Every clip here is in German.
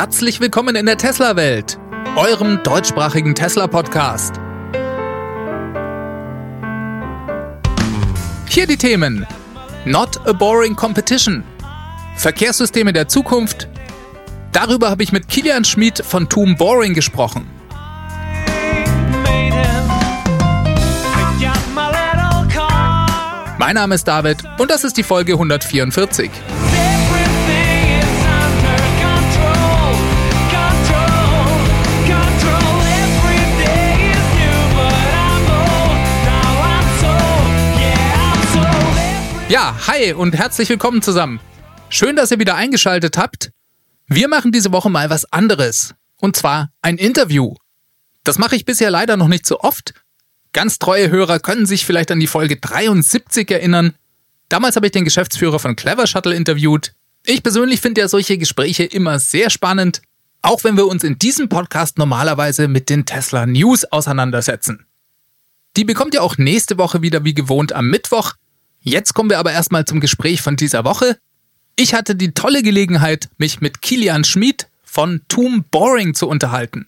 Herzlich willkommen in der Tesla-Welt, eurem deutschsprachigen Tesla-Podcast. Hier die Themen: Not a Boring Competition, Verkehrssysteme der Zukunft. Darüber habe ich mit Kilian Schmid von Toom Boring gesprochen. Mein Name ist David und das ist die Folge 144. Ja, hi und herzlich willkommen zusammen. Schön, dass ihr wieder eingeschaltet habt. Wir machen diese Woche mal was anderes. Und zwar ein Interview. Das mache ich bisher leider noch nicht so oft. Ganz treue Hörer können sich vielleicht an die Folge 73 erinnern. Damals habe ich den Geschäftsführer von Clever Shuttle interviewt. Ich persönlich finde ja solche Gespräche immer sehr spannend, auch wenn wir uns in diesem Podcast normalerweise mit den Tesla News auseinandersetzen. Die bekommt ihr auch nächste Woche wieder wie gewohnt am Mittwoch. Jetzt kommen wir aber erstmal zum Gespräch von dieser Woche. Ich hatte die tolle Gelegenheit, mich mit Kilian Schmid von Toom Boring zu unterhalten.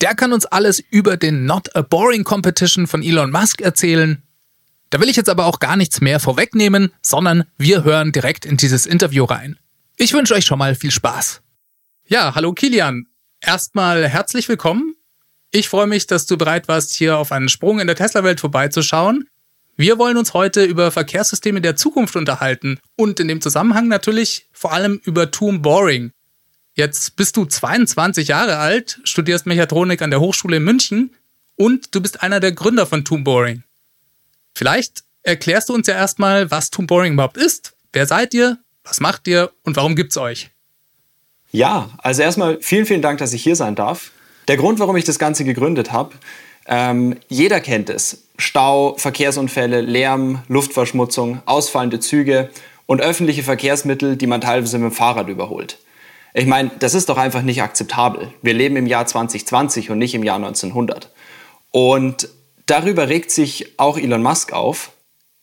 Der kann uns alles über den Not a Boring Competition von Elon Musk erzählen. Da will ich jetzt aber auch gar nichts mehr vorwegnehmen, sondern wir hören direkt in dieses Interview rein. Ich wünsche euch schon mal viel Spaß. Ja, hallo Kilian. Erstmal herzlich willkommen. Ich freue mich, dass du bereit warst, hier auf einen Sprung in der Tesla-Welt vorbeizuschauen. Wir wollen uns heute über Verkehrssysteme der Zukunft unterhalten und in dem Zusammenhang natürlich vor allem über Toom Boring. Jetzt bist du 22 Jahre alt, studierst Mechatronik an der Hochschule in München und du bist einer der Gründer von Toom Boring. Vielleicht erklärst du uns ja erstmal, was Toom Boring überhaupt ist. Wer seid ihr? Was macht ihr und warum gibt's euch? Ja, also erstmal vielen, vielen Dank, dass ich hier sein darf. Der Grund, warum ich das Ganze gegründet habe, ähm, jeder kennt es. Stau, Verkehrsunfälle, Lärm, Luftverschmutzung, ausfallende Züge und öffentliche Verkehrsmittel, die man teilweise mit dem Fahrrad überholt. Ich meine, das ist doch einfach nicht akzeptabel. Wir leben im Jahr 2020 und nicht im Jahr 1900. Und darüber regt sich auch Elon Musk auf.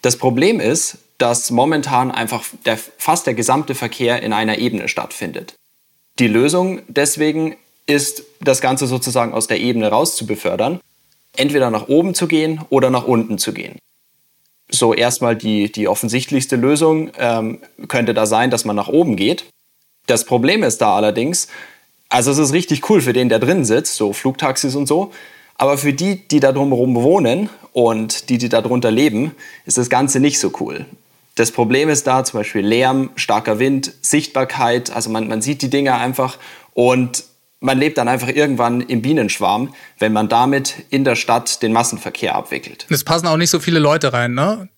Das Problem ist, dass momentan einfach der, fast der gesamte Verkehr in einer Ebene stattfindet. Die Lösung deswegen ist, das Ganze sozusagen aus der Ebene raus zu befördern entweder nach oben zu gehen oder nach unten zu gehen. So erstmal die, die offensichtlichste Lösung ähm, könnte da sein, dass man nach oben geht. Das Problem ist da allerdings, also es ist richtig cool für den, der drin sitzt, so Flugtaxis und so, aber für die, die da drumherum wohnen und die, die da drunter leben, ist das Ganze nicht so cool. Das Problem ist da zum Beispiel Lärm, starker Wind, Sichtbarkeit, also man, man sieht die Dinge einfach und man lebt dann einfach irgendwann im Bienenschwarm, wenn man damit in der Stadt den Massenverkehr abwickelt. Es passen auch nicht so viele Leute rein, ne?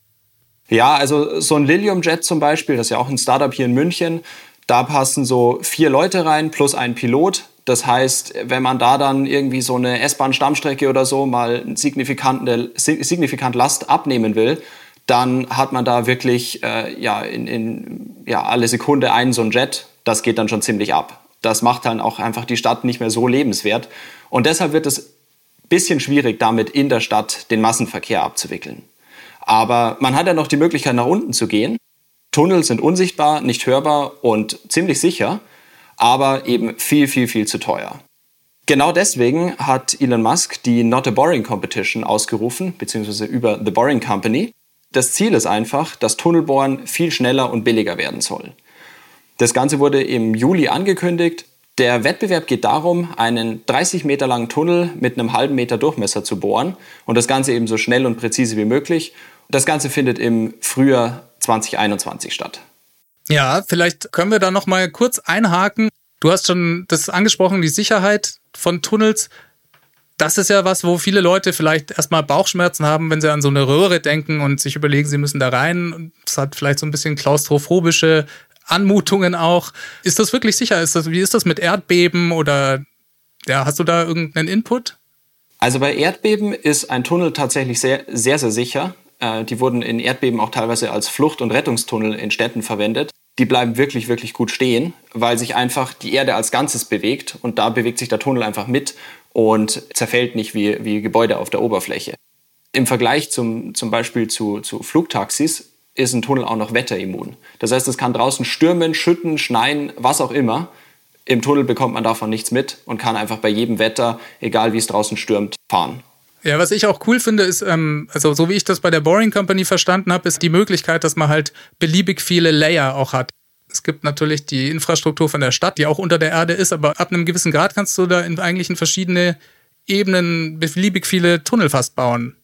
Ja, also so ein Lilium Jet zum Beispiel, das ist ja auch ein Startup hier in München, da passen so vier Leute rein plus ein Pilot. Das heißt, wenn man da dann irgendwie so eine S-Bahn-Stammstrecke oder so mal signifikante, signifikant Last abnehmen will, dann hat man da wirklich äh, ja, in, in ja, alle Sekunde einen so ein Jet. Das geht dann schon ziemlich ab das macht dann auch einfach die Stadt nicht mehr so lebenswert. Und deshalb wird es ein bisschen schwierig, damit in der Stadt den Massenverkehr abzuwickeln. Aber man hat ja noch die Möglichkeit, nach unten zu gehen. Tunnel sind unsichtbar, nicht hörbar und ziemlich sicher, aber eben viel, viel, viel zu teuer. Genau deswegen hat Elon Musk die Not a Boring Competition ausgerufen, beziehungsweise über The Boring Company. Das Ziel ist einfach, dass Tunnelbohren viel schneller und billiger werden soll. Das Ganze wurde im Juli angekündigt. Der Wettbewerb geht darum, einen 30 Meter langen Tunnel mit einem halben Meter Durchmesser zu bohren und das Ganze eben so schnell und präzise wie möglich. Das Ganze findet im Frühjahr 2021 statt. Ja, vielleicht können wir da noch mal kurz einhaken. Du hast schon das angesprochen, die Sicherheit von Tunnels. Das ist ja was, wo viele Leute vielleicht erstmal Bauchschmerzen haben, wenn sie an so eine Röhre denken und sich überlegen, sie müssen da rein. Das hat vielleicht so ein bisschen klaustrophobische Anmutungen auch. Ist das wirklich sicher? Ist das, wie ist das mit Erdbeben oder ja, hast du da irgendeinen Input? Also bei Erdbeben ist ein Tunnel tatsächlich sehr, sehr, sehr sicher. Äh, die wurden in Erdbeben auch teilweise als Flucht- und Rettungstunnel in Städten verwendet. Die bleiben wirklich, wirklich gut stehen, weil sich einfach die Erde als Ganzes bewegt und da bewegt sich der Tunnel einfach mit und zerfällt nicht wie, wie Gebäude auf der Oberfläche. Im Vergleich zum, zum Beispiel zu, zu Flugtaxis ist ein Tunnel auch noch wetterimmun. Das heißt, es kann draußen stürmen, schütten, schneien, was auch immer. Im Tunnel bekommt man davon nichts mit und kann einfach bei jedem Wetter, egal wie es draußen stürmt, fahren. Ja, was ich auch cool finde, ist, ähm, also so wie ich das bei der Boring Company verstanden habe, ist die Möglichkeit, dass man halt beliebig viele Layer auch hat. Es gibt natürlich die Infrastruktur von der Stadt, die auch unter der Erde ist, aber ab einem gewissen Grad kannst du da in eigentlich in verschiedene Ebenen beliebig viele Tunnel fast bauen.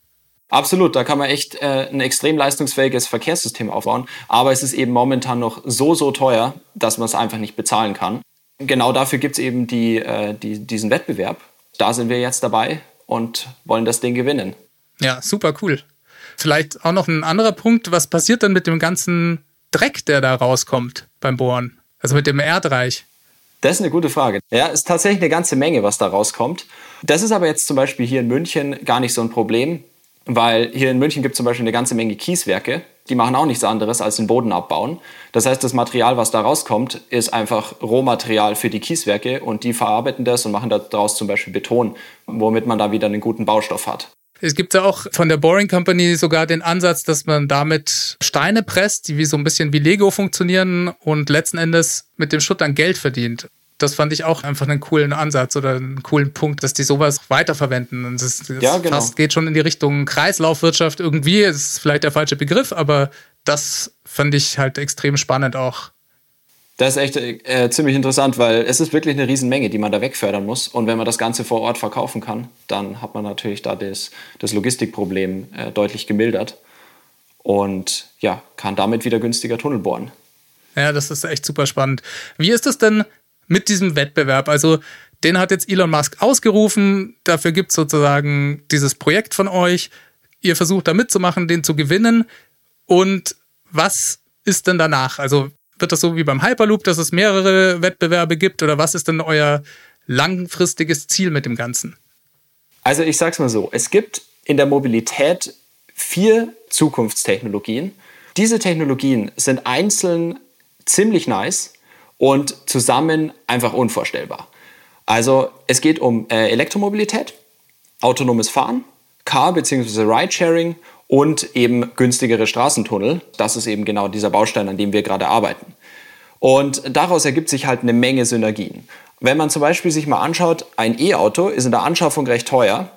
Absolut, da kann man echt äh, ein extrem leistungsfähiges Verkehrssystem aufbauen. Aber es ist eben momentan noch so, so teuer, dass man es einfach nicht bezahlen kann. Genau dafür gibt es eben die, äh, die, diesen Wettbewerb. Da sind wir jetzt dabei und wollen das Ding gewinnen. Ja, super cool. Vielleicht auch noch ein anderer Punkt. Was passiert dann mit dem ganzen Dreck, der da rauskommt beim Bohren? Also mit dem Erdreich? Das ist eine gute Frage. Ja, ist tatsächlich eine ganze Menge, was da rauskommt. Das ist aber jetzt zum Beispiel hier in München gar nicht so ein Problem. Weil hier in München gibt es zum Beispiel eine ganze Menge Kieswerke, die machen auch nichts anderes als den Boden abbauen. Das heißt, das Material, was da rauskommt, ist einfach Rohmaterial für die Kieswerke und die verarbeiten das und machen daraus zum Beispiel Beton, womit man da wieder einen guten Baustoff hat. Es gibt ja auch von der Boring Company sogar den Ansatz, dass man damit Steine presst, die wie so ein bisschen wie Lego funktionieren und letzten Endes mit dem Schutt dann Geld verdient das fand ich auch einfach einen coolen Ansatz oder einen coolen Punkt, dass die sowas weiterverwenden. Und das, das ja, genau. fast geht schon in die Richtung Kreislaufwirtschaft irgendwie. Das ist vielleicht der falsche Begriff, aber das fand ich halt extrem spannend auch. Das ist echt äh, ziemlich interessant, weil es ist wirklich eine Riesenmenge, die man da wegfördern muss. Und wenn man das Ganze vor Ort verkaufen kann, dann hat man natürlich da das, das Logistikproblem äh, deutlich gemildert und ja, kann damit wieder günstiger Tunnel bohren. Ja, das ist echt super spannend. Wie ist es denn mit diesem Wettbewerb. Also den hat jetzt Elon Musk ausgerufen. Dafür gibt es sozusagen dieses Projekt von euch. Ihr versucht da mitzumachen, den zu gewinnen. Und was ist denn danach? Also wird das so wie beim Hyperloop, dass es mehrere Wettbewerbe gibt? Oder was ist denn euer langfristiges Ziel mit dem Ganzen? Also ich sag's mal so, es gibt in der Mobilität vier Zukunftstechnologien. Diese Technologien sind einzeln ziemlich nice, und zusammen einfach unvorstellbar. Also es geht um äh, Elektromobilität, autonomes Fahren, Car- bzw. Ridesharing und eben günstigere Straßentunnel. Das ist eben genau dieser Baustein, an dem wir gerade arbeiten. Und daraus ergibt sich halt eine Menge Synergien. Wenn man zum Beispiel sich mal anschaut, ein E-Auto ist in der Anschaffung recht teuer,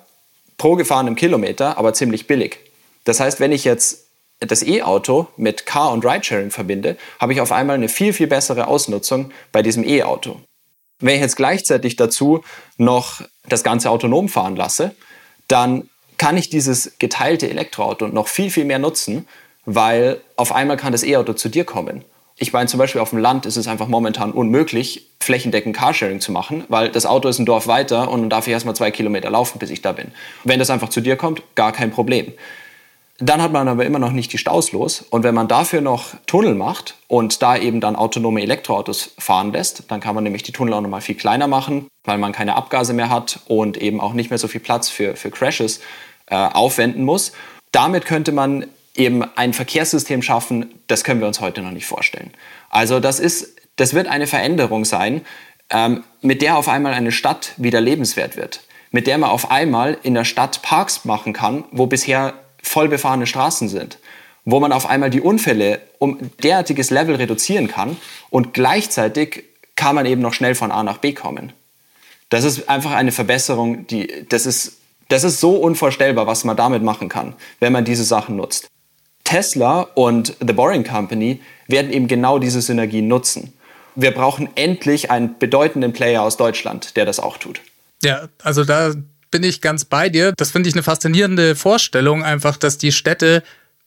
pro gefahrenem Kilometer aber ziemlich billig. Das heißt, wenn ich jetzt das E-Auto mit Car- und Ridesharing verbinde, habe ich auf einmal eine viel, viel bessere Ausnutzung bei diesem E-Auto. Wenn ich jetzt gleichzeitig dazu noch das Ganze autonom fahren lasse, dann kann ich dieses geteilte Elektroauto noch viel, viel mehr nutzen, weil auf einmal kann das E-Auto zu dir kommen. Ich meine, zum Beispiel auf dem Land ist es einfach momentan unmöglich, flächendeckend Carsharing zu machen, weil das Auto ist ein Dorf weiter und dann darf ich erstmal zwei Kilometer laufen, bis ich da bin. Wenn das einfach zu dir kommt, gar kein Problem. Dann hat man aber immer noch nicht die Staus los. Und wenn man dafür noch Tunnel macht und da eben dann autonome Elektroautos fahren lässt, dann kann man nämlich die Tunnel auch nochmal viel kleiner machen, weil man keine Abgase mehr hat und eben auch nicht mehr so viel Platz für, für Crashes äh, aufwenden muss. Damit könnte man eben ein Verkehrssystem schaffen, das können wir uns heute noch nicht vorstellen. Also das ist, das wird eine Veränderung sein, ähm, mit der auf einmal eine Stadt wieder lebenswert wird. Mit der man auf einmal in der Stadt Parks machen kann, wo bisher voll befahrene Straßen sind, wo man auf einmal die Unfälle um derartiges Level reduzieren kann und gleichzeitig kann man eben noch schnell von A nach B kommen. Das ist einfach eine Verbesserung, die, das ist, das ist so unvorstellbar, was man damit machen kann, wenn man diese Sachen nutzt. Tesla und The Boring Company werden eben genau diese Synergien nutzen. Wir brauchen endlich einen bedeutenden Player aus Deutschland, der das auch tut. Ja, also da bin ich ganz bei dir. Das finde ich eine faszinierende Vorstellung, einfach, dass die Städte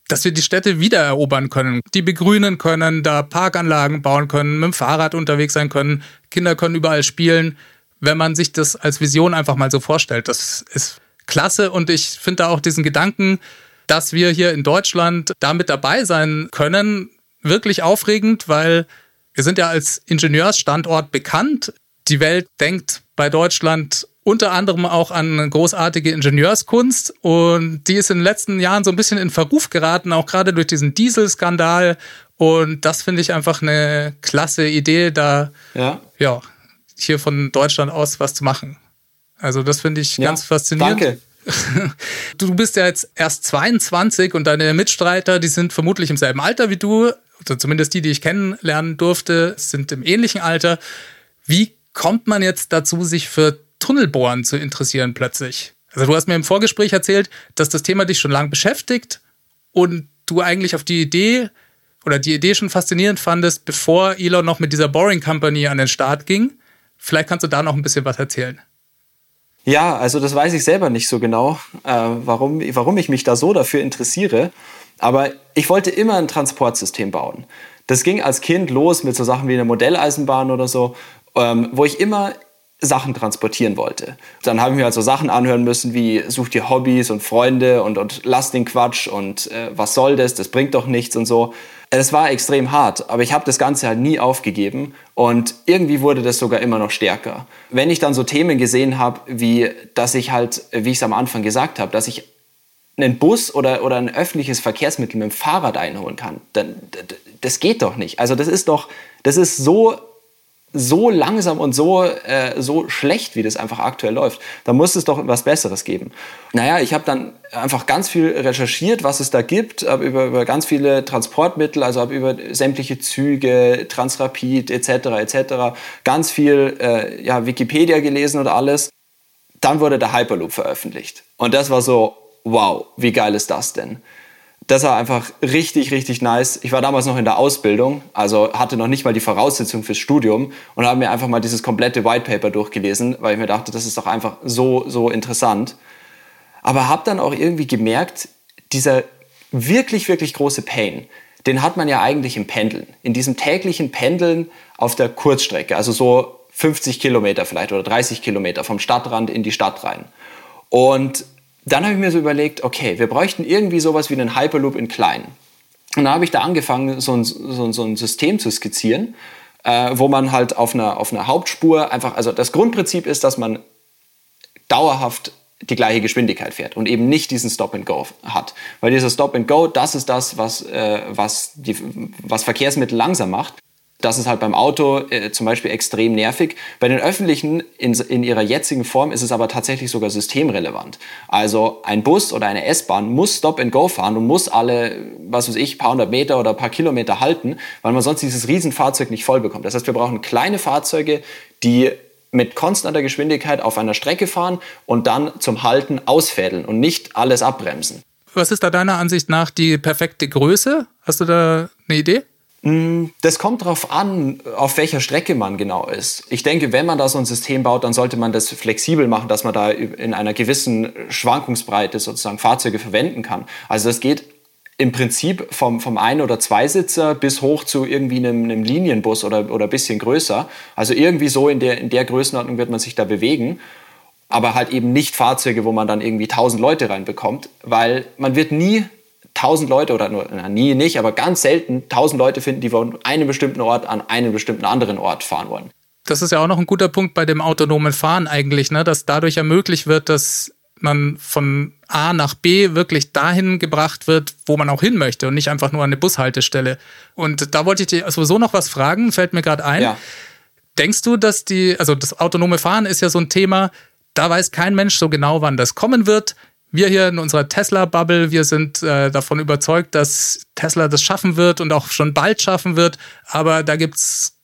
dass wir die Städte wiedererobern können, die begrünen können, da Parkanlagen bauen können, mit dem Fahrrad unterwegs sein können, Kinder können überall spielen. Wenn man sich das als Vision einfach mal so vorstellt, das ist klasse und ich finde da auch diesen Gedanken, dass wir hier in Deutschland damit dabei sein können, wirklich aufregend, weil wir sind ja als Ingenieursstandort bekannt. Die Welt denkt bei Deutschland unter anderem auch an großartige Ingenieurskunst und die ist in den letzten Jahren so ein bisschen in Verruf geraten, auch gerade durch diesen Dieselskandal und das finde ich einfach eine klasse Idee, da ja. ja hier von Deutschland aus was zu machen. Also das finde ich ja, ganz faszinierend. Danke. Du bist ja jetzt erst 22 und deine Mitstreiter, die sind vermutlich im selben Alter wie du, oder zumindest die, die ich kennenlernen durfte, sind im ähnlichen Alter. Wie kommt man jetzt dazu, sich für Tunnelbohren zu interessieren plötzlich? Also du hast mir im Vorgespräch erzählt, dass das Thema dich schon lange beschäftigt und du eigentlich auf die Idee oder die Idee schon faszinierend fandest, bevor Elon noch mit dieser Boring Company an den Start ging. Vielleicht kannst du da noch ein bisschen was erzählen. Ja, also das weiß ich selber nicht so genau, äh, warum, warum ich mich da so dafür interessiere. Aber ich wollte immer ein Transportsystem bauen. Das ging als Kind los mit so Sachen wie einer Modelleisenbahn oder so, ähm, wo ich immer Sachen transportieren wollte. Dann habe ich mir also Sachen anhören müssen wie such dir Hobbys und Freunde und, und lass den Quatsch und äh, was soll das, das bringt doch nichts und so. Es war extrem hart, aber ich habe das Ganze halt nie aufgegeben und irgendwie wurde das sogar immer noch stärker. Wenn ich dann so Themen gesehen habe, wie dass ich halt, wie ich es am Anfang gesagt habe, dass ich einen Bus oder, oder ein öffentliches Verkehrsmittel mit dem Fahrrad einholen kann, dann das geht doch nicht. Also das ist doch, das ist so so langsam und so, äh, so schlecht, wie das einfach aktuell läuft. Da muss es doch was Besseres geben. Naja, ich habe dann einfach ganz viel recherchiert, was es da gibt, habe über, über ganz viele Transportmittel, also habe über sämtliche Züge, Transrapid etc. etc. ganz viel äh, ja, Wikipedia gelesen und alles. Dann wurde der Hyperloop veröffentlicht. Und das war so, wow, wie geil ist das denn? Das war einfach richtig, richtig nice. Ich war damals noch in der Ausbildung, also hatte noch nicht mal die Voraussetzung fürs Studium und habe mir einfach mal dieses komplette White Paper durchgelesen, weil ich mir dachte, das ist doch einfach so, so interessant. Aber habe dann auch irgendwie gemerkt, dieser wirklich, wirklich große Pain, den hat man ja eigentlich im Pendeln. In diesem täglichen Pendeln auf der Kurzstrecke, also so 50 Kilometer vielleicht oder 30 Kilometer vom Stadtrand in die Stadt rein. Und dann habe ich mir so überlegt, okay, wir bräuchten irgendwie sowas wie einen Hyperloop in klein. Und dann habe ich da angefangen, so ein, so, so ein System zu skizzieren, äh, wo man halt auf einer, auf einer Hauptspur einfach, also das Grundprinzip ist, dass man dauerhaft die gleiche Geschwindigkeit fährt und eben nicht diesen Stop and Go hat. Weil dieser Stop and Go, das ist das, was, äh, was, die, was Verkehrsmittel langsam macht. Das ist halt beim Auto äh, zum Beispiel extrem nervig. Bei den öffentlichen in, in ihrer jetzigen Form ist es aber tatsächlich sogar systemrelevant. Also ein Bus oder eine S-Bahn muss Stop and Go fahren und muss alle, was weiß ich, paar hundert Meter oder paar Kilometer halten, weil man sonst dieses Riesenfahrzeug nicht voll bekommt. Das heißt, wir brauchen kleine Fahrzeuge, die mit konstanter Geschwindigkeit auf einer Strecke fahren und dann zum Halten ausfädeln und nicht alles abbremsen. Was ist da deiner Ansicht nach die perfekte Größe? Hast du da eine Idee? Mm, das kommt darauf an, auf welcher Strecke man genau ist. Ich denke, wenn man da so ein System baut, dann sollte man das flexibel machen, dass man da in einer gewissen Schwankungsbreite sozusagen Fahrzeuge verwenden kann. Also das geht im Prinzip vom, vom Ein- oder Zweisitzer bis hoch zu irgendwie einem, einem Linienbus oder, oder ein bisschen größer. Also irgendwie so in der, in der Größenordnung wird man sich da bewegen. Aber halt eben nicht Fahrzeuge, wo man dann irgendwie 1000 Leute reinbekommt, weil man wird nie tausend Leute oder nur, na, nie nicht, aber ganz selten tausend Leute finden, die von einem bestimmten Ort an einen bestimmten anderen Ort fahren wollen. Das ist ja auch noch ein guter Punkt bei dem autonomen Fahren eigentlich, ne? dass dadurch ermöglicht wird, dass man von A nach B wirklich dahin gebracht wird, wo man auch hin möchte und nicht einfach nur an eine Bushaltestelle. Und da wollte ich dir sowieso noch was fragen, fällt mir gerade ein. Ja. Denkst du, dass die, also das autonome Fahren ist ja so ein Thema, da weiß kein Mensch so genau, wann das kommen wird wir hier in unserer Tesla-Bubble, wir sind äh, davon überzeugt, dass Tesla das schaffen wird und auch schon bald schaffen wird. Aber da gibt es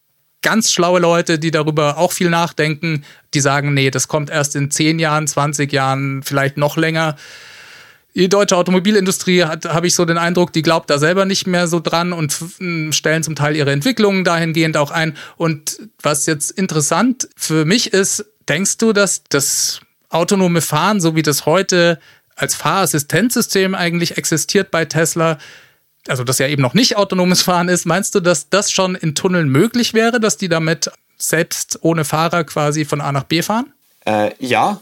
ganz schlaue Leute, die darüber auch viel nachdenken, die sagen, nee, das kommt erst in 10 Jahren, 20 Jahren, vielleicht noch länger. Die deutsche Automobilindustrie hat, habe ich so den Eindruck, die glaubt da selber nicht mehr so dran und stellen zum Teil ihre Entwicklungen dahingehend auch ein. Und was jetzt interessant für mich ist, denkst du, dass das autonome Fahren, so wie das heute als Fahrassistenzsystem eigentlich existiert bei Tesla, also das ja eben noch nicht autonomes Fahren ist, meinst du, dass das schon in Tunneln möglich wäre, dass die damit selbst ohne Fahrer quasi von A nach B fahren? Äh, ja.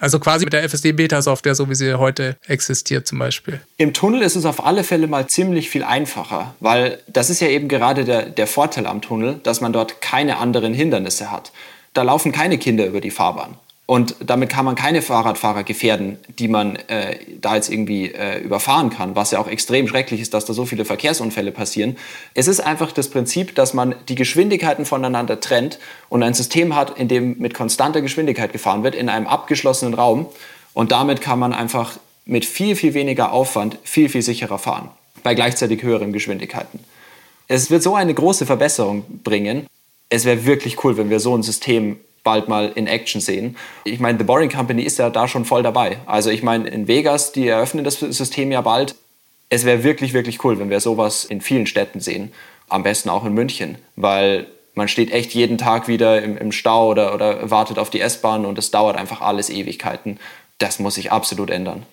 Also quasi mit der FSD-Beta-Software, so wie sie heute existiert zum Beispiel. Im Tunnel ist es auf alle Fälle mal ziemlich viel einfacher, weil das ist ja eben gerade der, der Vorteil am Tunnel, dass man dort keine anderen Hindernisse hat. Da laufen keine Kinder über die Fahrbahn. Und damit kann man keine Fahrradfahrer gefährden, die man äh, da jetzt irgendwie äh, überfahren kann, was ja auch extrem schrecklich ist, dass da so viele Verkehrsunfälle passieren. Es ist einfach das Prinzip, dass man die Geschwindigkeiten voneinander trennt und ein System hat, in dem mit konstanter Geschwindigkeit gefahren wird, in einem abgeschlossenen Raum. Und damit kann man einfach mit viel, viel weniger Aufwand viel, viel sicherer fahren, bei gleichzeitig höheren Geschwindigkeiten. Es wird so eine große Verbesserung bringen, es wäre wirklich cool, wenn wir so ein System bald mal in Action sehen. Ich meine, The Boring Company ist ja da schon voll dabei. Also ich meine, in Vegas, die eröffnen das System ja bald. Es wäre wirklich, wirklich cool, wenn wir sowas in vielen Städten sehen. Am besten auch in München, weil man steht echt jeden Tag wieder im, im Stau oder, oder wartet auf die S-Bahn und es dauert einfach alles Ewigkeiten. Das muss sich absolut ändern.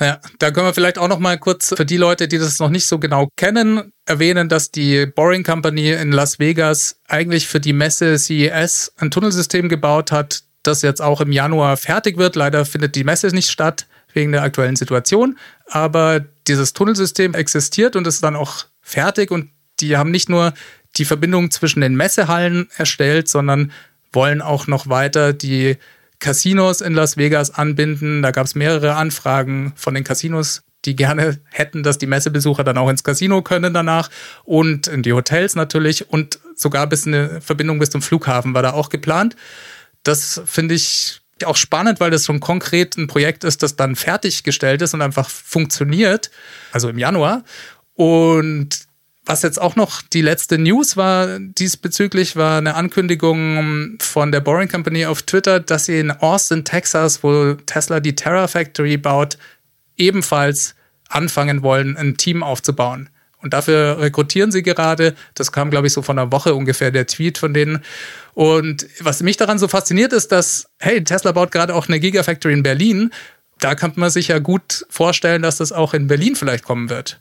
Ja, da können wir vielleicht auch noch mal kurz für die Leute, die das noch nicht so genau kennen, erwähnen, dass die Boring Company in Las Vegas eigentlich für die Messe CES ein Tunnelsystem gebaut hat, das jetzt auch im Januar fertig wird. Leider findet die Messe nicht statt wegen der aktuellen Situation, aber dieses Tunnelsystem existiert und ist dann auch fertig und die haben nicht nur die Verbindung zwischen den Messehallen erstellt, sondern wollen auch noch weiter die Casinos in Las Vegas anbinden. Da gab es mehrere Anfragen von den Casinos, die gerne hätten, dass die Messebesucher dann auch ins Casino können danach und in die Hotels natürlich und sogar bis eine Verbindung bis zum Flughafen war da auch geplant. Das finde ich auch spannend, weil das schon konkret ein Projekt ist, das dann fertiggestellt ist und einfach funktioniert, also im Januar. Und was jetzt auch noch die letzte News war diesbezüglich, war eine Ankündigung von der Boring Company auf Twitter, dass sie in Austin, Texas, wo Tesla die Terra Factory baut, ebenfalls anfangen wollen, ein Team aufzubauen. Und dafür rekrutieren sie gerade. Das kam, glaube ich, so von einer Woche ungefähr der Tweet von denen. Und was mich daran so fasziniert ist, dass, hey, Tesla baut gerade auch eine Gigafactory in Berlin. Da kann man sich ja gut vorstellen, dass das auch in Berlin vielleicht kommen wird.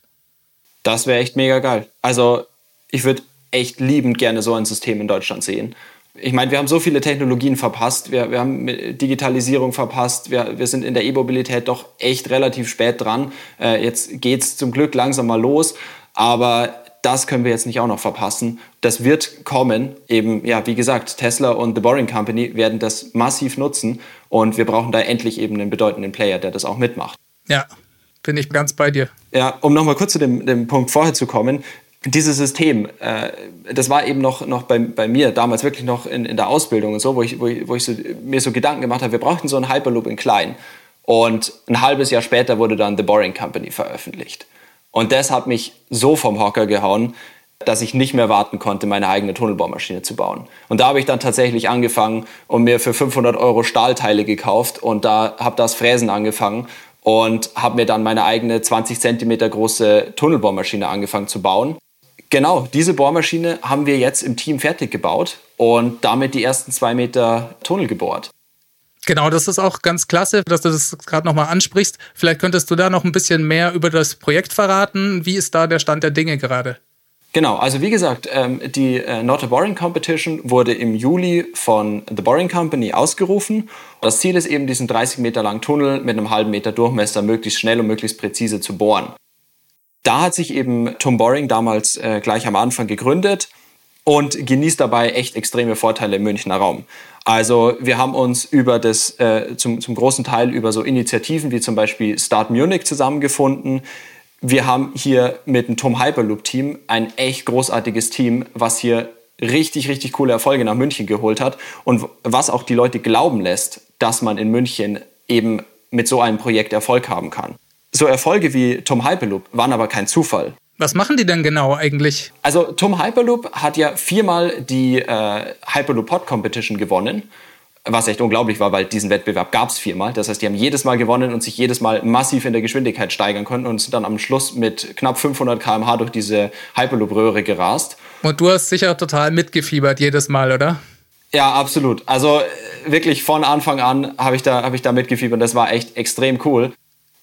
Das wäre echt mega geil. Also ich würde echt liebend gerne so ein System in Deutschland sehen. Ich meine, wir haben so viele Technologien verpasst, wir, wir haben Digitalisierung verpasst, wir, wir sind in der E-Mobilität doch echt relativ spät dran. Äh, jetzt geht es zum Glück langsam mal los, aber das können wir jetzt nicht auch noch verpassen. Das wird kommen. Eben, ja, wie gesagt, Tesla und The Boring Company werden das massiv nutzen und wir brauchen da endlich eben einen bedeutenden Player, der das auch mitmacht. Ja, bin ich ganz bei dir. Ja, um nochmal kurz zu dem, dem Punkt vorher zu kommen. Dieses System, äh, das war eben noch, noch bei, bei mir damals wirklich noch in, in der Ausbildung und so, wo ich, wo ich, wo ich so, mir so Gedanken gemacht habe, wir brauchten so einen Hyperloop in klein. Und ein halbes Jahr später wurde dann The Boring Company veröffentlicht. Und das hat mich so vom Hocker gehauen, dass ich nicht mehr warten konnte, meine eigene Tunnelbaumaschine zu bauen. Und da habe ich dann tatsächlich angefangen und mir für 500 Euro Stahlteile gekauft und da habe das Fräsen angefangen und habe mir dann meine eigene 20 cm große Tunnelbohrmaschine angefangen zu bauen. Genau, diese Bohrmaschine haben wir jetzt im Team fertig gebaut und damit die ersten zwei Meter Tunnel gebohrt. Genau, das ist auch ganz klasse, dass du das gerade nochmal ansprichst. Vielleicht könntest du da noch ein bisschen mehr über das Projekt verraten. Wie ist da der Stand der Dinge gerade? Genau, also wie gesagt, ähm, die äh, Not a Boring Competition wurde im Juli von The Boring Company ausgerufen. Das Ziel ist eben, diesen 30 Meter langen Tunnel mit einem halben Meter Durchmesser möglichst schnell und möglichst präzise zu bohren. Da hat sich eben Tom Boring damals äh, gleich am Anfang gegründet und genießt dabei echt extreme Vorteile im Münchner Raum. Also wir haben uns über das, äh, zum, zum großen Teil über so Initiativen wie zum Beispiel Start Munich zusammengefunden wir haben hier mit dem Tom Hyperloop Team ein echt großartiges Team, was hier richtig, richtig coole Erfolge nach München geholt hat und was auch die Leute glauben lässt, dass man in München eben mit so einem Projekt Erfolg haben kann. So Erfolge wie Tom Hyperloop waren aber kein Zufall. Was machen die denn genau eigentlich? Also Tom Hyperloop hat ja viermal die äh, Hyperloop Pod Competition gewonnen was echt unglaublich war, weil diesen Wettbewerb gab es viermal. Das heißt, die haben jedes Mal gewonnen und sich jedes Mal massiv in der Geschwindigkeit steigern können und sind dann am Schluss mit knapp 500 km/h durch diese Hyperloop-Röhre gerast. Und du hast sicher total mitgefiebert jedes Mal, oder? Ja, absolut. Also äh, wirklich von Anfang an habe ich, da, hab ich da mitgefiebert. Das war echt extrem cool.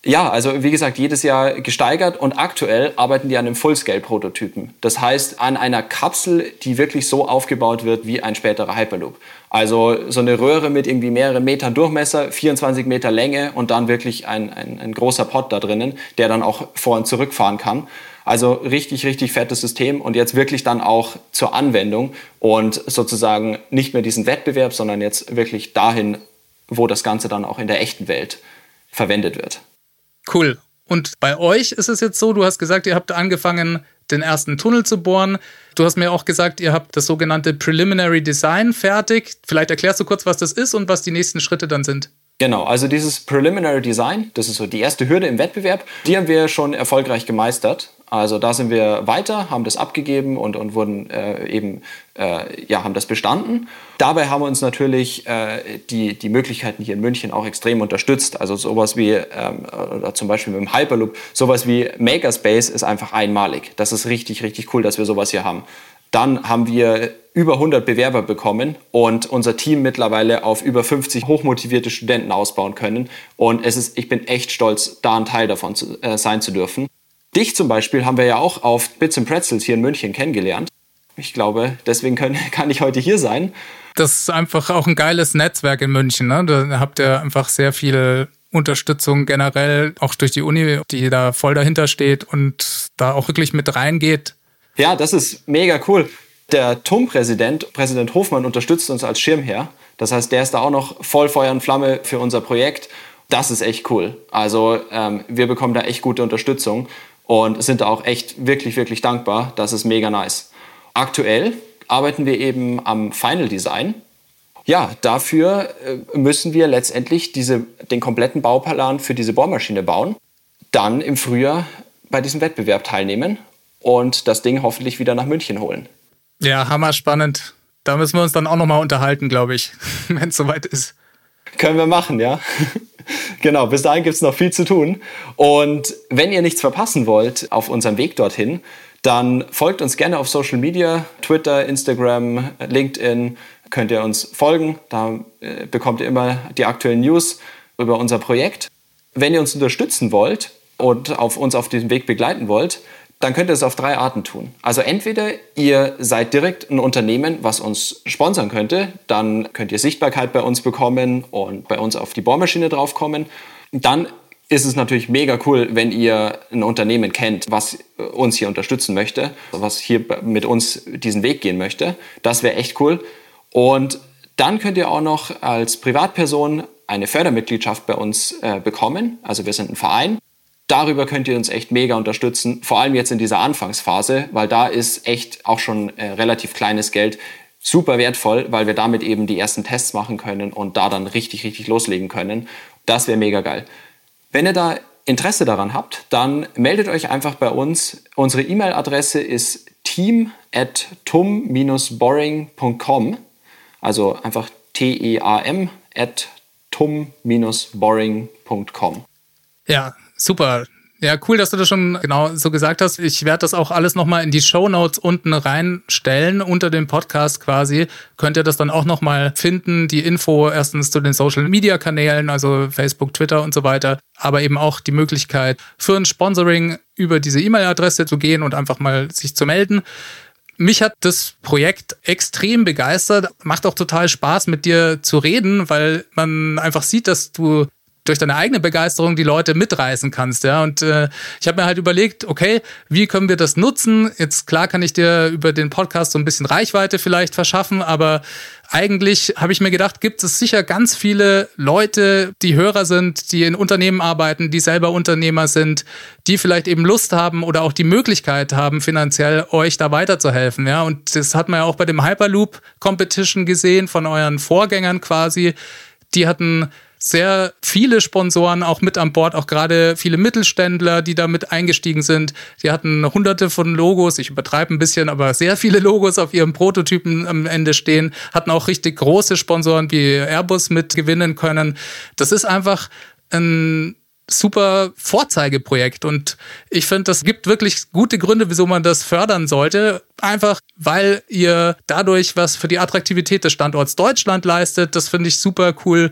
Ja, also wie gesagt, jedes Jahr gesteigert und aktuell arbeiten die an einem Full-Scale-Prototypen. Das heißt, an einer Kapsel, die wirklich so aufgebaut wird wie ein späterer Hyperloop. Also so eine Röhre mit irgendwie mehreren Metern Durchmesser, 24 Meter Länge und dann wirklich ein, ein, ein großer Pod da drinnen, der dann auch vor und zurückfahren kann. Also richtig, richtig fettes System und jetzt wirklich dann auch zur Anwendung und sozusagen nicht mehr diesen Wettbewerb, sondern jetzt wirklich dahin, wo das Ganze dann auch in der echten Welt verwendet wird. Cool. Und bei euch ist es jetzt so, du hast gesagt, ihr habt angefangen, den ersten Tunnel zu bohren. Du hast mir auch gesagt, ihr habt das sogenannte Preliminary Design fertig. Vielleicht erklärst du kurz, was das ist und was die nächsten Schritte dann sind. Genau, also dieses Preliminary Design, das ist so die erste Hürde im Wettbewerb, die haben wir schon erfolgreich gemeistert. Also da sind wir weiter, haben das abgegeben und, und wurden äh, eben, äh, ja, haben das bestanden. Dabei haben uns natürlich äh, die, die Möglichkeiten hier in München auch extrem unterstützt. Also sowas wie, ähm, oder zum Beispiel mit dem Hyperloop, sowas wie Makerspace ist einfach einmalig. Das ist richtig, richtig cool, dass wir sowas hier haben. Dann haben wir über 100 Bewerber bekommen und unser Team mittlerweile auf über 50 hochmotivierte Studenten ausbauen können. Und es ist, ich bin echt stolz, da ein Teil davon zu, äh, sein zu dürfen. Dich zum Beispiel haben wir ja auch auf Bits and Pretzels hier in München kennengelernt. Ich glaube, deswegen können, kann ich heute hier sein. Das ist einfach auch ein geiles Netzwerk in München. Ne? Da habt ihr einfach sehr viel Unterstützung generell, auch durch die Uni, die da voll dahinter steht und da auch wirklich mit reingeht. Ja, das ist mega cool. Der TUM-Präsident, Präsident Hofmann, unterstützt uns als Schirmherr. Das heißt, der ist da auch noch voll Feuer und Flamme für unser Projekt. Das ist echt cool. Also ähm, wir bekommen da echt gute Unterstützung und sind auch echt wirklich, wirklich dankbar. Das ist mega nice. Aktuell arbeiten wir eben am Final Design. Ja, dafür äh, müssen wir letztendlich diese, den kompletten Bauplan für diese Bohrmaschine bauen, dann im Frühjahr bei diesem Wettbewerb teilnehmen und das Ding hoffentlich wieder nach München holen. Ja, hammer spannend. Da müssen wir uns dann auch nochmal unterhalten, glaube ich, wenn es soweit ist. Können wir machen, ja. genau, bis dahin gibt es noch viel zu tun. Und wenn ihr nichts verpassen wollt auf unserem Weg dorthin, dann folgt uns gerne auf Social Media, Twitter, Instagram, LinkedIn, könnt ihr uns folgen. Da äh, bekommt ihr immer die aktuellen News über unser Projekt. Wenn ihr uns unterstützen wollt und auf uns auf diesem Weg begleiten wollt, dann könnt ihr es auf drei Arten tun. Also entweder ihr seid direkt ein Unternehmen, was uns sponsern könnte, dann könnt ihr Sichtbarkeit bei uns bekommen und bei uns auf die Bohrmaschine draufkommen. Dann ist es natürlich mega cool, wenn ihr ein Unternehmen kennt, was uns hier unterstützen möchte, was hier mit uns diesen Weg gehen möchte. Das wäre echt cool. Und dann könnt ihr auch noch als Privatperson eine Fördermitgliedschaft bei uns äh, bekommen. Also wir sind ein Verein Darüber könnt ihr uns echt mega unterstützen, vor allem jetzt in dieser Anfangsphase, weil da ist echt auch schon äh, relativ kleines Geld super wertvoll, weil wir damit eben die ersten Tests machen können und da dann richtig, richtig loslegen können. Das wäre mega geil. Wenn ihr da Interesse daran habt, dann meldet euch einfach bei uns. Unsere E-Mail-Adresse ist team at tum-boring.com, also einfach T-E-A-M at tum-boring.com. Ja, super. Ja, cool, dass du das schon genau so gesagt hast. Ich werde das auch alles nochmal in die Show Notes unten reinstellen, unter dem Podcast quasi. Könnt ihr das dann auch nochmal finden, die Info erstens zu den Social Media Kanälen, also Facebook, Twitter und so weiter, aber eben auch die Möglichkeit für ein Sponsoring über diese E-Mail-Adresse zu gehen und einfach mal sich zu melden. Mich hat das Projekt extrem begeistert. Macht auch total Spaß, mit dir zu reden, weil man einfach sieht, dass du durch deine eigene Begeisterung die Leute mitreißen kannst, ja. Und äh, ich habe mir halt überlegt, okay, wie können wir das nutzen? Jetzt klar kann ich dir über den Podcast so ein bisschen Reichweite vielleicht verschaffen, aber eigentlich habe ich mir gedacht, gibt es sicher ganz viele Leute, die Hörer sind, die in Unternehmen arbeiten, die selber Unternehmer sind, die vielleicht eben Lust haben oder auch die Möglichkeit haben, finanziell euch da weiterzuhelfen. Ja, und das hat man ja auch bei dem Hyperloop Competition gesehen von euren Vorgängern quasi. Die hatten sehr viele Sponsoren auch mit an Bord, auch gerade viele Mittelständler, die da mit eingestiegen sind. Die hatten hunderte von Logos, ich übertreibe ein bisschen, aber sehr viele Logos auf ihren Prototypen am Ende stehen, hatten auch richtig große Sponsoren wie Airbus mit gewinnen können. Das ist einfach ein super Vorzeigeprojekt und ich finde, das gibt wirklich gute Gründe, wieso man das fördern sollte. Einfach, weil ihr dadurch was für die Attraktivität des Standorts Deutschland leistet. Das finde ich super cool.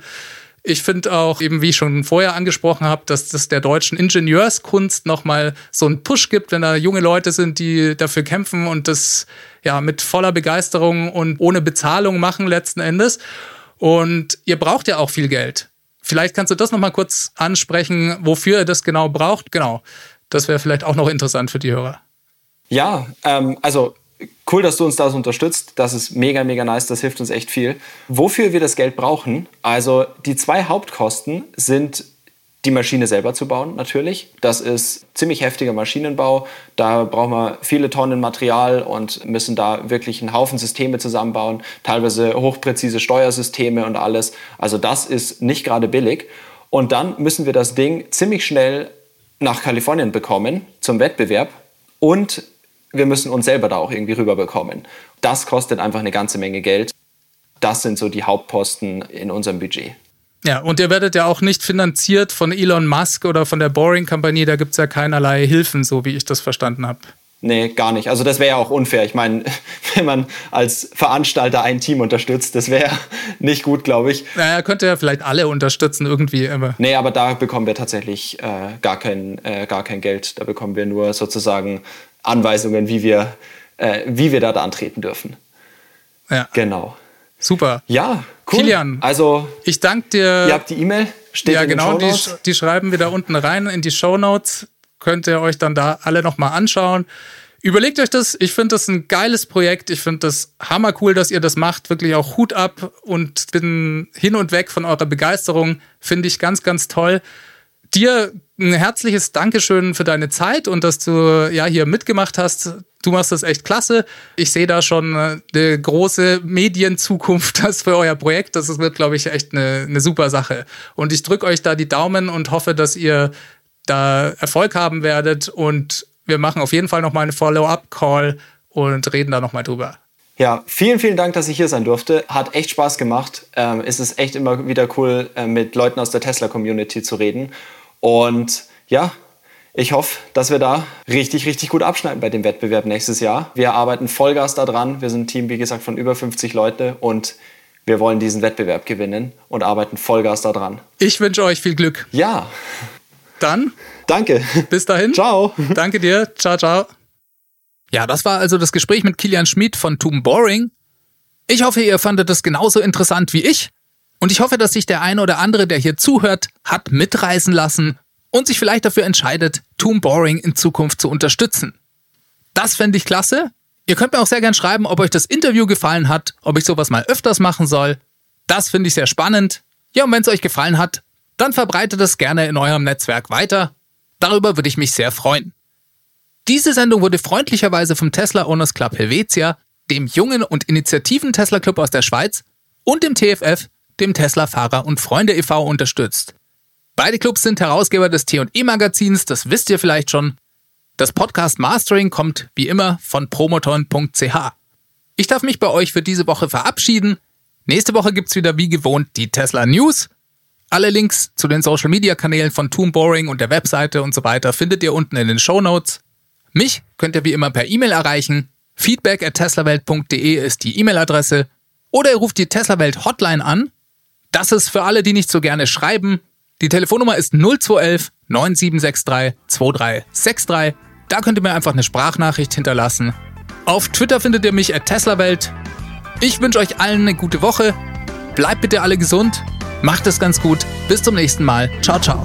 Ich finde auch, eben wie ich schon vorher angesprochen habe, dass das der deutschen Ingenieurskunst nochmal so einen Push gibt, wenn da junge Leute sind, die dafür kämpfen und das ja mit voller Begeisterung und ohne Bezahlung machen letzten Endes. Und ihr braucht ja auch viel Geld. Vielleicht kannst du das nochmal kurz ansprechen, wofür ihr das genau braucht. Genau. Das wäre vielleicht auch noch interessant für die Hörer. Ja, ähm, also cool, dass du uns da so unterstützt. Das ist mega, mega nice. Das hilft uns echt viel. Wofür wir das Geld brauchen? Also die zwei Hauptkosten sind die Maschine selber zu bauen, natürlich. Das ist ziemlich heftiger Maschinenbau. Da brauchen wir viele Tonnen Material und müssen da wirklich einen Haufen Systeme zusammenbauen, teilweise hochpräzise Steuersysteme und alles. Also das ist nicht gerade billig. Und dann müssen wir das Ding ziemlich schnell nach Kalifornien bekommen zum Wettbewerb und wir müssen uns selber da auch irgendwie rüberbekommen. Das kostet einfach eine ganze Menge Geld. Das sind so die Hauptposten in unserem Budget. Ja, und ihr werdet ja auch nicht finanziert von Elon Musk oder von der Boring Company, da gibt es ja keinerlei Hilfen, so wie ich das verstanden habe. Nee, gar nicht. Also das wäre ja auch unfair. Ich meine, wenn man als Veranstalter ein Team unterstützt, das wäre nicht gut, glaube ich. Naja, könnte ja vielleicht alle unterstützen irgendwie. Aber nee, aber da bekommen wir tatsächlich äh, gar, kein, äh, gar kein Geld. Da bekommen wir nur sozusagen Anweisungen, wie wir, äh, wie wir da, antreten dürfen. Ja. Genau. Super. Ja, cool. Kilian, also ich danke dir. Ihr habt die E-Mail, steht ja, in genau, den die, die schreiben wir da unten rein in die Show Notes. Könnt ihr euch dann da alle nochmal anschauen. Überlegt euch das. Ich finde das ein geiles Projekt. Ich finde das hammer cool, dass ihr das macht. Wirklich auch Hut ab und bin hin und weg von eurer Begeisterung. Finde ich ganz, ganz toll. Dir ein herzliches Dankeschön für deine Zeit und dass du ja hier mitgemacht hast. Du machst das echt klasse. Ich sehe da schon äh, eine große Medienzukunft das für euer Projekt. Das wird, glaube ich, echt eine, eine super Sache. Und ich drücke euch da die Daumen und hoffe, dass ihr da Erfolg haben werdet. Und wir machen auf jeden Fall nochmal eine Follow-up-Call und reden da nochmal drüber. Ja, vielen, vielen Dank, dass ich hier sein durfte. Hat echt Spaß gemacht. Ähm, es ist echt immer wieder cool, äh, mit Leuten aus der Tesla-Community zu reden. Und ja, ich hoffe, dass wir da richtig, richtig gut abschneiden bei dem Wettbewerb nächstes Jahr. Wir arbeiten Vollgas daran. Wir sind ein Team, wie gesagt, von über 50 Leute und wir wollen diesen Wettbewerb gewinnen und arbeiten Vollgas daran. Ich wünsche euch viel Glück. Ja. Dann. Danke. Bis dahin. Ciao. Danke dir. Ciao, ciao. Ja, das war also das Gespräch mit Kilian Schmid von Toom Boring. Ich hoffe, ihr fandet das genauso interessant wie ich. Und ich hoffe, dass sich der eine oder andere, der hier zuhört, hat mitreißen lassen und sich vielleicht dafür entscheidet, Toon Boring in Zukunft zu unterstützen. Das fände ich klasse. Ihr könnt mir auch sehr gern schreiben, ob euch das Interview gefallen hat, ob ich sowas mal öfters machen soll. Das finde ich sehr spannend. Ja, und wenn es euch gefallen hat, dann verbreitet es gerne in eurem Netzwerk weiter. Darüber würde ich mich sehr freuen. Diese Sendung wurde freundlicherweise vom Tesla Owners Club Helvetia, dem jungen und initiativen Tesla Club aus der Schweiz und dem TFF dem Tesla-Fahrer und Freunde e.V. unterstützt. Beide Clubs sind Herausgeber des T&E-Magazins, das wisst ihr vielleicht schon. Das Podcast Mastering kommt wie immer von promoton.ch. Ich darf mich bei euch für diese Woche verabschieden. Nächste Woche gibt's wieder wie gewohnt die Tesla News. Alle Links zu den Social Media Kanälen von Toon Boring und der Webseite und so weiter findet ihr unten in den Show Notes. Mich könnt ihr wie immer per E-Mail erreichen. Feedback at teslawelt.de ist die E-Mail-Adresse. Oder ihr ruft die Tesla Welt Hotline an das ist für alle, die nicht so gerne schreiben. Die Telefonnummer ist 0211 9763 2363. Da könnt ihr mir einfach eine Sprachnachricht hinterlassen. Auf Twitter findet ihr mich at TeslaWelt. Ich wünsche euch allen eine gute Woche. Bleibt bitte alle gesund. Macht es ganz gut. Bis zum nächsten Mal. Ciao, ciao.